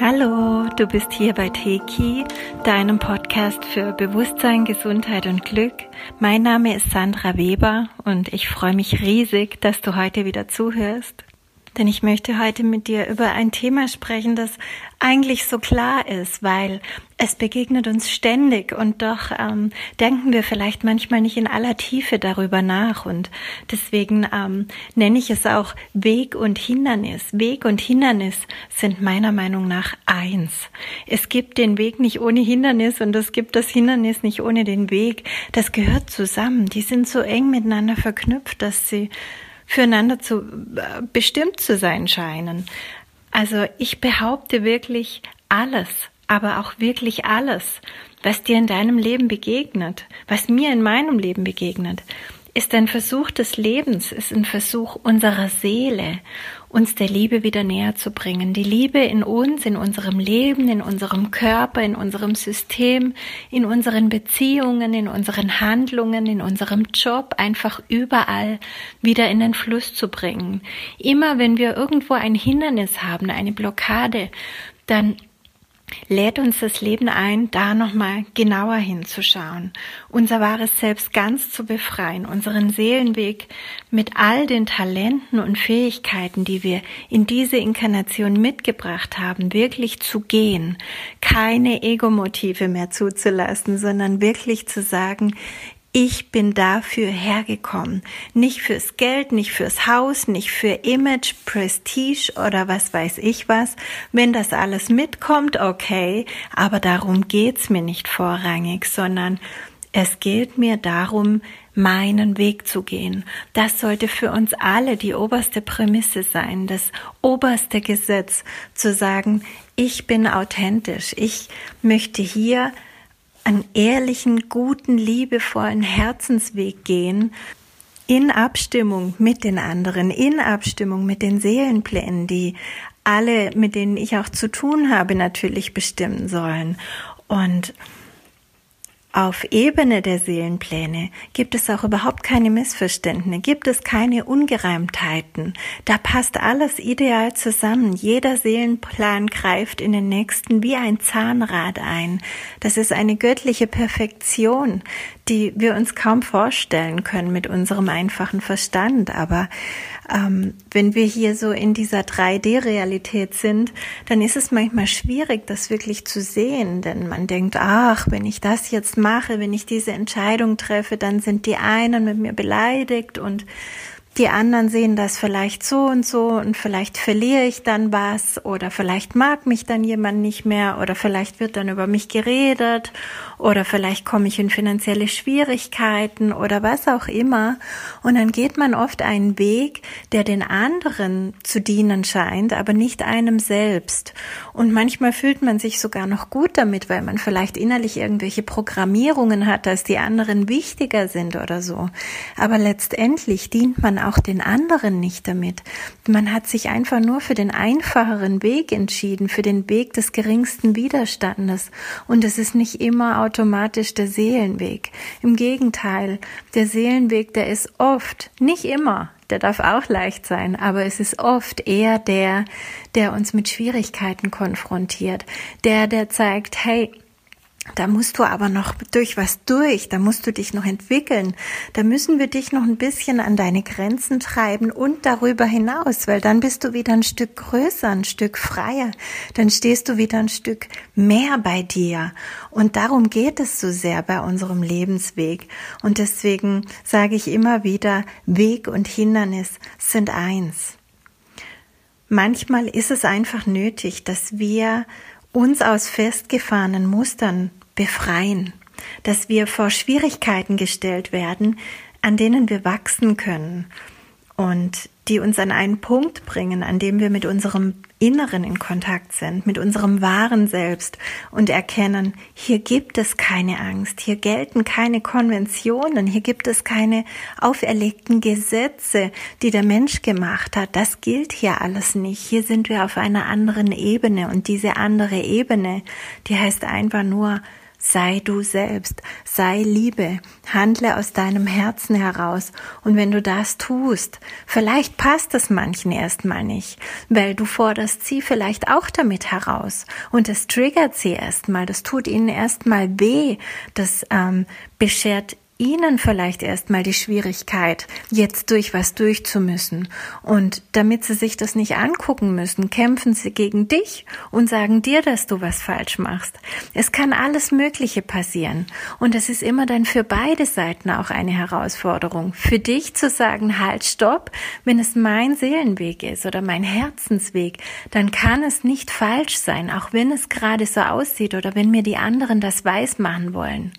Hallo, du bist hier bei Teki, deinem Podcast für Bewusstsein, Gesundheit und Glück. Mein Name ist Sandra Weber und ich freue mich riesig, dass du heute wieder zuhörst. Denn ich möchte heute mit dir über ein Thema sprechen, das eigentlich so klar ist, weil es begegnet uns ständig und doch ähm, denken wir vielleicht manchmal nicht in aller Tiefe darüber nach. Und deswegen ähm, nenne ich es auch Weg und Hindernis. Weg und Hindernis sind meiner Meinung nach eins. Es gibt den Weg nicht ohne Hindernis und es gibt das Hindernis nicht ohne den Weg. Das gehört zusammen. Die sind so eng miteinander verknüpft, dass sie füreinander zu, äh, bestimmt zu sein scheinen. Also ich behaupte wirklich alles, aber auch wirklich alles, was dir in deinem Leben begegnet, was mir in meinem Leben begegnet, ist ein Versuch des Lebens, ist ein Versuch unserer Seele, uns der Liebe wieder näher zu bringen. Die Liebe in uns, in unserem Leben, in unserem Körper, in unserem System, in unseren Beziehungen, in unseren Handlungen, in unserem Job, einfach überall wieder in den Fluss zu bringen. Immer wenn wir irgendwo ein Hindernis haben, eine Blockade, dann lädt uns das Leben ein, da nochmal genauer hinzuschauen, unser wahres Selbst ganz zu befreien, unseren Seelenweg mit all den Talenten und Fähigkeiten, die wir in diese Inkarnation mitgebracht haben, wirklich zu gehen, keine Ego-Motive mehr zuzulassen, sondern wirklich zu sagen, ich bin dafür hergekommen. Nicht fürs Geld, nicht fürs Haus, nicht für Image, Prestige oder was weiß ich was. Wenn das alles mitkommt, okay, aber darum geht's mir nicht vorrangig, sondern es geht mir darum, meinen Weg zu gehen. Das sollte für uns alle die oberste Prämisse sein, das oberste Gesetz, zu sagen, ich bin authentisch, ich möchte hier einen ehrlichen, guten, liebevollen Herzensweg gehen, in Abstimmung mit den anderen, in Abstimmung mit den Seelenplänen, die alle, mit denen ich auch zu tun habe, natürlich bestimmen sollen. Und auf Ebene der Seelenpläne gibt es auch überhaupt keine Missverständnisse, gibt es keine Ungereimtheiten. Da passt alles ideal zusammen. Jeder Seelenplan greift in den nächsten wie ein Zahnrad ein. Das ist eine göttliche Perfektion, die wir uns kaum vorstellen können mit unserem einfachen Verstand. Aber ähm, wenn wir hier so in dieser 3D-Realität sind, dann ist es manchmal schwierig, das wirklich zu sehen, denn man denkt, ach, wenn ich das jetzt mache, wenn ich diese Entscheidung treffe, dann sind die einen mit mir beleidigt und die anderen sehen das vielleicht so und so und vielleicht verliere ich dann was oder vielleicht mag mich dann jemand nicht mehr oder vielleicht wird dann über mich geredet oder vielleicht komme ich in finanzielle Schwierigkeiten oder was auch immer. Und dann geht man oft einen Weg, der den anderen zu dienen scheint, aber nicht einem selbst. Und manchmal fühlt man sich sogar noch gut damit, weil man vielleicht innerlich irgendwelche Programmierungen hat, dass die anderen wichtiger sind oder so. Aber letztendlich dient man auch den anderen nicht damit. Man hat sich einfach nur für den einfacheren Weg entschieden, für den Weg des geringsten Widerstandes. Und es ist nicht immer automatisch der Seelenweg. Im Gegenteil, der Seelenweg, der ist oft, nicht immer, der darf auch leicht sein, aber es ist oft eher der, der uns mit Schwierigkeiten konfrontiert, der, der zeigt, hey, da musst du aber noch durch was durch, da musst du dich noch entwickeln, da müssen wir dich noch ein bisschen an deine Grenzen treiben und darüber hinaus, weil dann bist du wieder ein Stück größer, ein Stück freier, dann stehst du wieder ein Stück mehr bei dir. Und darum geht es so sehr bei unserem Lebensweg. Und deswegen sage ich immer wieder, Weg und Hindernis sind eins. Manchmal ist es einfach nötig, dass wir uns aus festgefahrenen Mustern befreien, dass wir vor Schwierigkeiten gestellt werden, an denen wir wachsen können und die uns an einen Punkt bringen, an dem wir mit unserem Inneren in Kontakt sind, mit unserem wahren Selbst und erkennen, hier gibt es keine Angst, hier gelten keine Konventionen, hier gibt es keine auferlegten Gesetze, die der Mensch gemacht hat. Das gilt hier alles nicht. Hier sind wir auf einer anderen Ebene und diese andere Ebene, die heißt einfach nur Sei du selbst, sei Liebe, handle aus deinem Herzen heraus. Und wenn du das tust, vielleicht passt es manchen erstmal nicht, weil du forderst sie vielleicht auch damit heraus. Und es triggert sie erstmal, das tut ihnen erstmal weh, das ähm, beschert ihnen vielleicht erstmal die Schwierigkeit, jetzt durch was durchzumüssen. Und damit sie sich das nicht angucken müssen, kämpfen sie gegen dich und sagen dir, dass du was falsch machst. Es kann alles Mögliche passieren. Und es ist immer dann für beide Seiten auch eine Herausforderung. Für dich zu sagen, halt, stopp, wenn es mein Seelenweg ist oder mein Herzensweg, dann kann es nicht falsch sein, auch wenn es gerade so aussieht oder wenn mir die anderen das weiß machen wollen.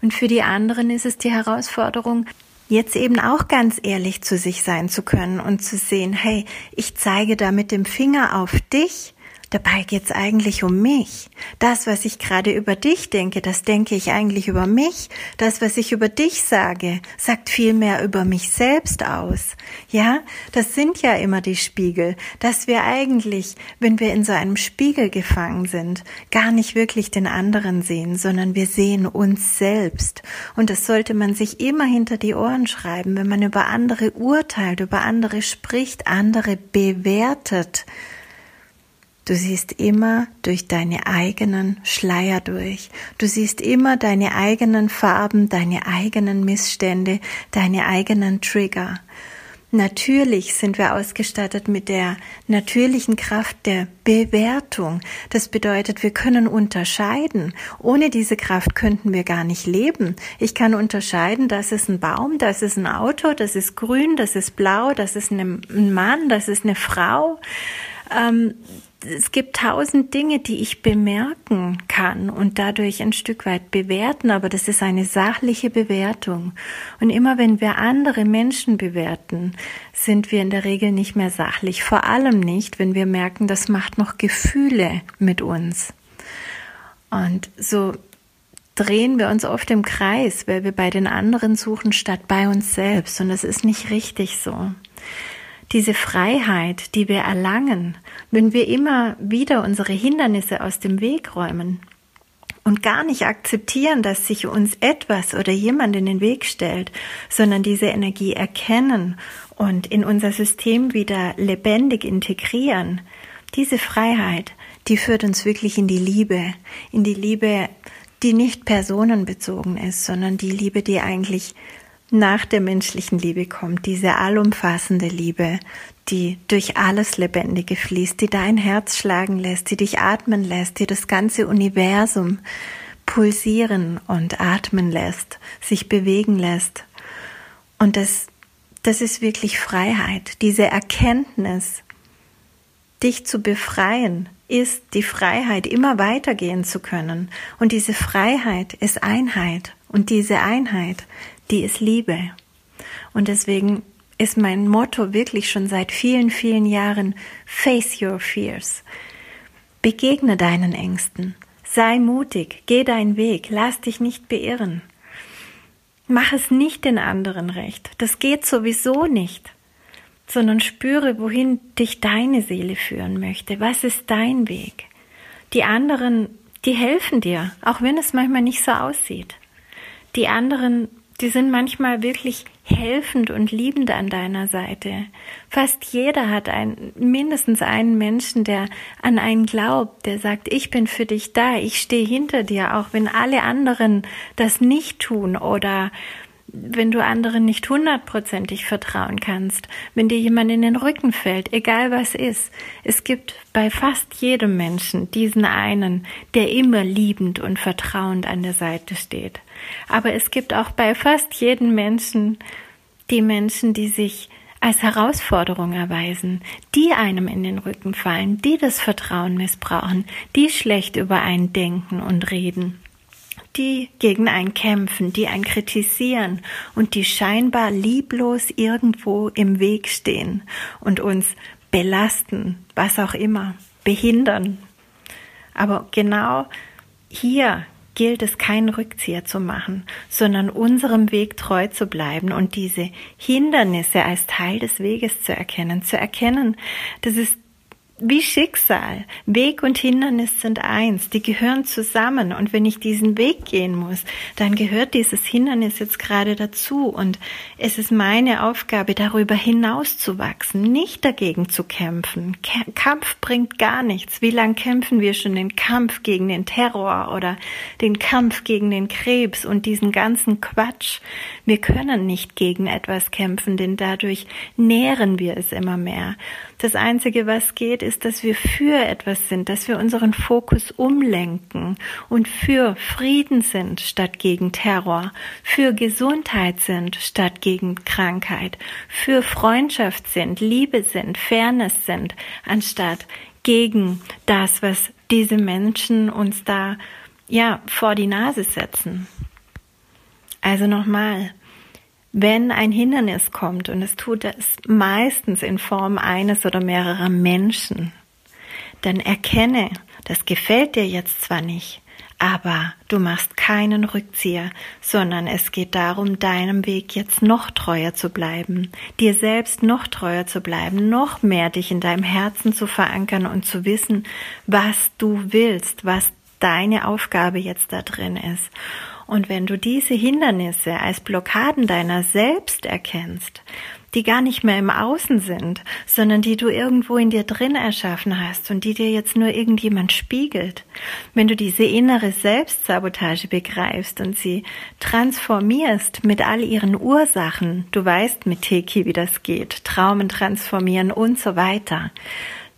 Und für die anderen ist es die Herausforderung, jetzt eben auch ganz ehrlich zu sich sein zu können und zu sehen, hey, ich zeige da mit dem Finger auf dich Dabei geht's eigentlich um mich. Das, was ich gerade über dich denke, das denke ich eigentlich über mich. Das, was ich über dich sage, sagt viel mehr über mich selbst aus. Ja, das sind ja immer die Spiegel, dass wir eigentlich, wenn wir in so einem Spiegel gefangen sind, gar nicht wirklich den anderen sehen, sondern wir sehen uns selbst. Und das sollte man sich immer hinter die Ohren schreiben, wenn man über andere urteilt, über andere spricht, andere bewertet Du siehst immer durch deine eigenen Schleier durch. Du siehst immer deine eigenen Farben, deine eigenen Missstände, deine eigenen Trigger. Natürlich sind wir ausgestattet mit der natürlichen Kraft der Bewertung. Das bedeutet, wir können unterscheiden. Ohne diese Kraft könnten wir gar nicht leben. Ich kann unterscheiden, das ist ein Baum, das ist ein Auto, das ist grün, das ist blau, das ist ein Mann, das ist eine Frau. Ähm, es gibt tausend Dinge, die ich bemerken kann und dadurch ein Stück weit bewerten, aber das ist eine sachliche Bewertung. Und immer wenn wir andere Menschen bewerten, sind wir in der Regel nicht mehr sachlich. Vor allem nicht, wenn wir merken, das macht noch Gefühle mit uns. Und so drehen wir uns oft im Kreis, weil wir bei den anderen suchen statt bei uns selbst. Und das ist nicht richtig so diese Freiheit, die wir erlangen, wenn wir immer wieder unsere Hindernisse aus dem Weg räumen und gar nicht akzeptieren, dass sich uns etwas oder jemand in den Weg stellt, sondern diese Energie erkennen und in unser System wieder lebendig integrieren, diese Freiheit, die führt uns wirklich in die Liebe, in die Liebe, die nicht personenbezogen ist, sondern die Liebe, die eigentlich nach der menschlichen Liebe kommt, diese allumfassende Liebe, die durch alles Lebendige fließt, die dein Herz schlagen lässt, die dich atmen lässt, die das ganze Universum pulsieren und atmen lässt, sich bewegen lässt. Und das, das ist wirklich Freiheit. Diese Erkenntnis, dich zu befreien, ist die Freiheit, immer weitergehen zu können. Und diese Freiheit ist Einheit. Und diese Einheit die ist Liebe. Und deswegen ist mein Motto wirklich schon seit vielen, vielen Jahren Face Your Fears. Begegne deinen Ängsten. Sei mutig, geh deinen Weg, lass dich nicht beirren. Mach es nicht den anderen recht. Das geht sowieso nicht. Sondern spüre, wohin dich deine Seele führen möchte. Was ist dein Weg? Die anderen, die helfen dir, auch wenn es manchmal nicht so aussieht. Die anderen die sind manchmal wirklich helfend und liebend an deiner Seite. Fast jeder hat ein, mindestens einen Menschen, der an einen glaubt, der sagt, ich bin für dich da, ich stehe hinter dir, auch wenn alle anderen das nicht tun oder wenn du anderen nicht hundertprozentig vertrauen kannst, wenn dir jemand in den Rücken fällt, egal was ist. Es gibt bei fast jedem Menschen diesen einen, der immer liebend und vertrauend an der Seite steht. Aber es gibt auch bei fast jedem Menschen die Menschen, die sich als Herausforderung erweisen, die einem in den Rücken fallen, die das Vertrauen missbrauchen, die schlecht über einen denken und reden die gegen einen kämpfen, die einen kritisieren und die scheinbar lieblos irgendwo im Weg stehen und uns belasten, was auch immer, behindern. Aber genau hier gilt es, keinen Rückzieher zu machen, sondern unserem Weg treu zu bleiben und diese Hindernisse als Teil des Weges zu erkennen, zu erkennen, dass es wie Schicksal. Weg und Hindernis sind eins, die gehören zusammen. Und wenn ich diesen Weg gehen muss, dann gehört dieses Hindernis jetzt gerade dazu. Und es ist meine Aufgabe, darüber hinaus zu wachsen, nicht dagegen zu kämpfen. Kampf bringt gar nichts. Wie lange kämpfen wir schon den Kampf gegen den Terror oder den Kampf gegen den Krebs und diesen ganzen Quatsch? Wir können nicht gegen etwas kämpfen, denn dadurch nähren wir es immer mehr. Das Einzige, was geht, ist, dass wir für etwas sind, dass wir unseren Fokus umlenken und für Frieden sind statt gegen Terror, für Gesundheit sind statt gegen Krankheit, für Freundschaft sind, Liebe sind, Fairness sind, anstatt gegen das, was diese Menschen uns da ja vor die Nase setzen. Also nochmal, wenn ein Hindernis kommt, und es tut es meistens in Form eines oder mehrerer Menschen, dann erkenne, das gefällt dir jetzt zwar nicht, aber du machst keinen Rückzieher, sondern es geht darum, deinem Weg jetzt noch treuer zu bleiben, dir selbst noch treuer zu bleiben, noch mehr dich in deinem Herzen zu verankern und zu wissen, was du willst, was deine Aufgabe jetzt da drin ist. Und wenn du diese Hindernisse als Blockaden deiner selbst erkennst, die gar nicht mehr im Außen sind, sondern die du irgendwo in dir drin erschaffen hast und die dir jetzt nur irgendjemand spiegelt, wenn du diese innere Selbstsabotage begreifst und sie transformierst mit all ihren Ursachen, du weißt mit Teki, wie das geht, Traumen transformieren und so weiter,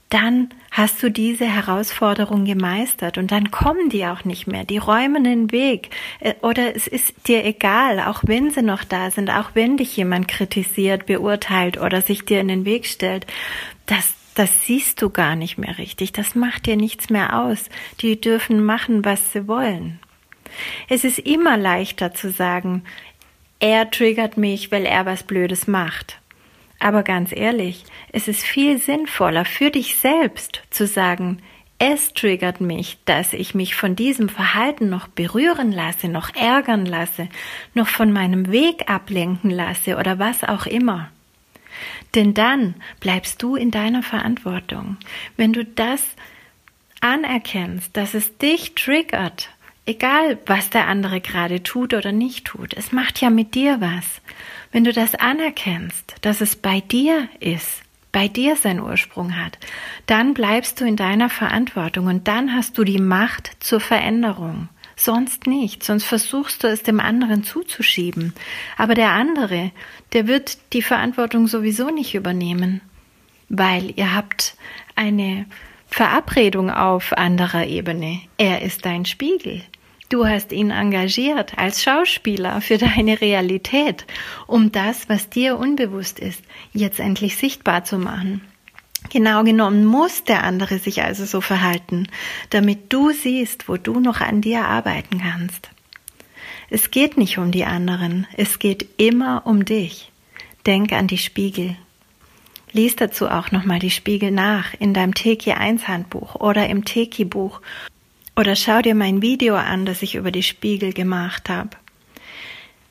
dann hast du diese Herausforderung gemeistert und dann kommen die auch nicht mehr, die räumen den Weg äh, oder es ist dir egal, auch wenn sie noch da sind, auch wenn dich jemand kritisiert, beurteilt oder sich dir in den Weg stellt, das das siehst du gar nicht mehr richtig, das macht dir nichts mehr aus. Die dürfen machen, was sie wollen. Es ist immer leichter zu sagen, er triggert mich, weil er was Blödes macht. Aber ganz ehrlich, es ist viel sinnvoller für dich selbst zu sagen, es triggert mich, dass ich mich von diesem Verhalten noch berühren lasse, noch ärgern lasse, noch von meinem Weg ablenken lasse oder was auch immer. Denn dann bleibst du in deiner Verantwortung. Wenn du das anerkennst, dass es dich triggert, egal was der andere gerade tut oder nicht tut, es macht ja mit dir was. Wenn du das anerkennst, dass es bei dir ist, bei dir seinen Ursprung hat, dann bleibst du in deiner Verantwortung und dann hast du die Macht zur Veränderung. Sonst nicht, sonst versuchst du es dem anderen zuzuschieben. Aber der andere, der wird die Verantwortung sowieso nicht übernehmen, weil ihr habt eine Verabredung auf anderer Ebene. Er ist dein Spiegel. Du hast ihn engagiert als Schauspieler für deine Realität, um das, was dir unbewusst ist, jetzt endlich sichtbar zu machen. Genau genommen muss der andere sich also so verhalten, damit du siehst, wo du noch an dir arbeiten kannst. Es geht nicht um die anderen, es geht immer um dich. Denk an die Spiegel. Lies dazu auch nochmal die Spiegel nach in deinem Teki 1 Handbuch oder im Teki Buch oder schau dir mein Video an, das ich über die Spiegel gemacht habe.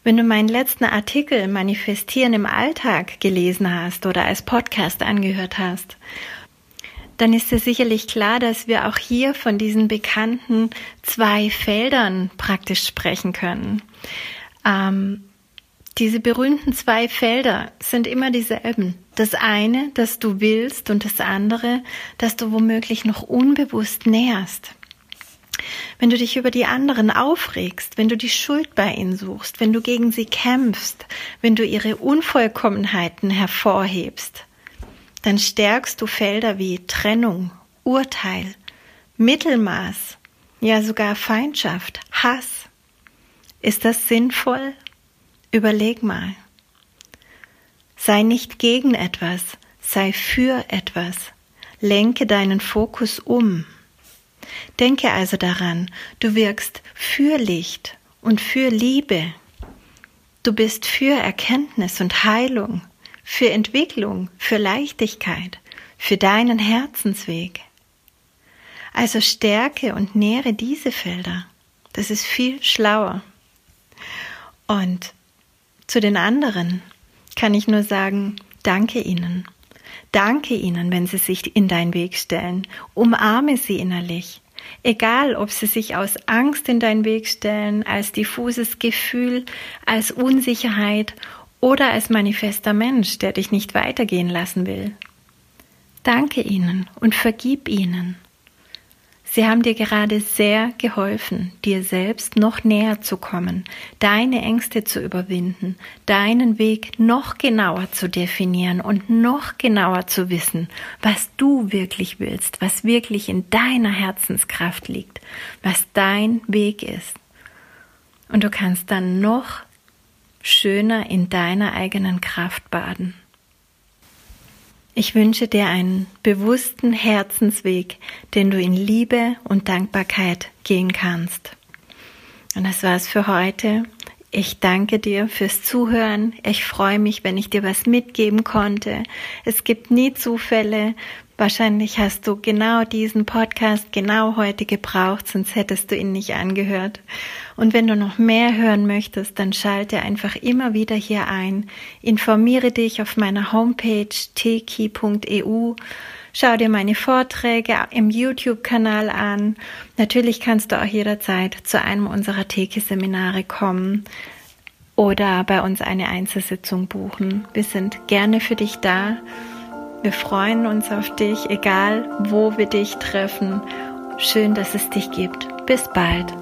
Wenn du meinen letzten Artikel Manifestieren im Alltag gelesen hast oder als Podcast angehört hast, dann ist dir sicherlich klar, dass wir auch hier von diesen bekannten zwei Feldern praktisch sprechen können. Ähm, diese berühmten zwei Felder sind immer dieselben. Das eine, das du willst und das andere, das du womöglich noch unbewusst näherst wenn du dich über die anderen aufregst, wenn du die Schuld bei ihnen suchst, wenn du gegen sie kämpfst, wenn du ihre Unvollkommenheiten hervorhebst, dann stärkst du Felder wie Trennung, Urteil, Mittelmaß, ja sogar Feindschaft, Hass. Ist das sinnvoll? Überleg mal. Sei nicht gegen etwas, sei für etwas. Lenke deinen Fokus um. Denke also daran, du wirkst für Licht und für Liebe. Du bist für Erkenntnis und Heilung, für Entwicklung, für Leichtigkeit, für deinen Herzensweg. Also stärke und nähre diese Felder. Das ist viel schlauer. Und zu den anderen kann ich nur sagen, danke ihnen. Danke ihnen, wenn sie sich in deinen Weg stellen. Umarme sie innerlich. Egal, ob sie sich aus Angst in deinen Weg stellen, als diffuses Gefühl, als Unsicherheit oder als manifester Mensch, der dich nicht weitergehen lassen will. Danke ihnen und vergib ihnen. Sie haben dir gerade sehr geholfen, dir selbst noch näher zu kommen, deine Ängste zu überwinden, deinen Weg noch genauer zu definieren und noch genauer zu wissen, was du wirklich willst, was wirklich in deiner Herzenskraft liegt, was dein Weg ist. Und du kannst dann noch schöner in deiner eigenen Kraft baden. Ich wünsche dir einen bewussten Herzensweg, den du in Liebe und Dankbarkeit gehen kannst. Und das war's für heute. Ich danke dir fürs Zuhören. Ich freue mich, wenn ich dir was mitgeben konnte. Es gibt nie Zufälle. Wahrscheinlich hast du genau diesen Podcast genau heute gebraucht, sonst hättest du ihn nicht angehört. Und wenn du noch mehr hören möchtest, dann schalte einfach immer wieder hier ein. Informiere dich auf meiner Homepage teki.eu. Schau dir meine Vorträge im YouTube-Kanal an. Natürlich kannst du auch jederzeit zu einem unserer Teki-Seminare kommen oder bei uns eine Einzelsitzung buchen. Wir sind gerne für dich da. Wir freuen uns auf dich, egal wo wir dich treffen. Schön, dass es dich gibt. Bis bald.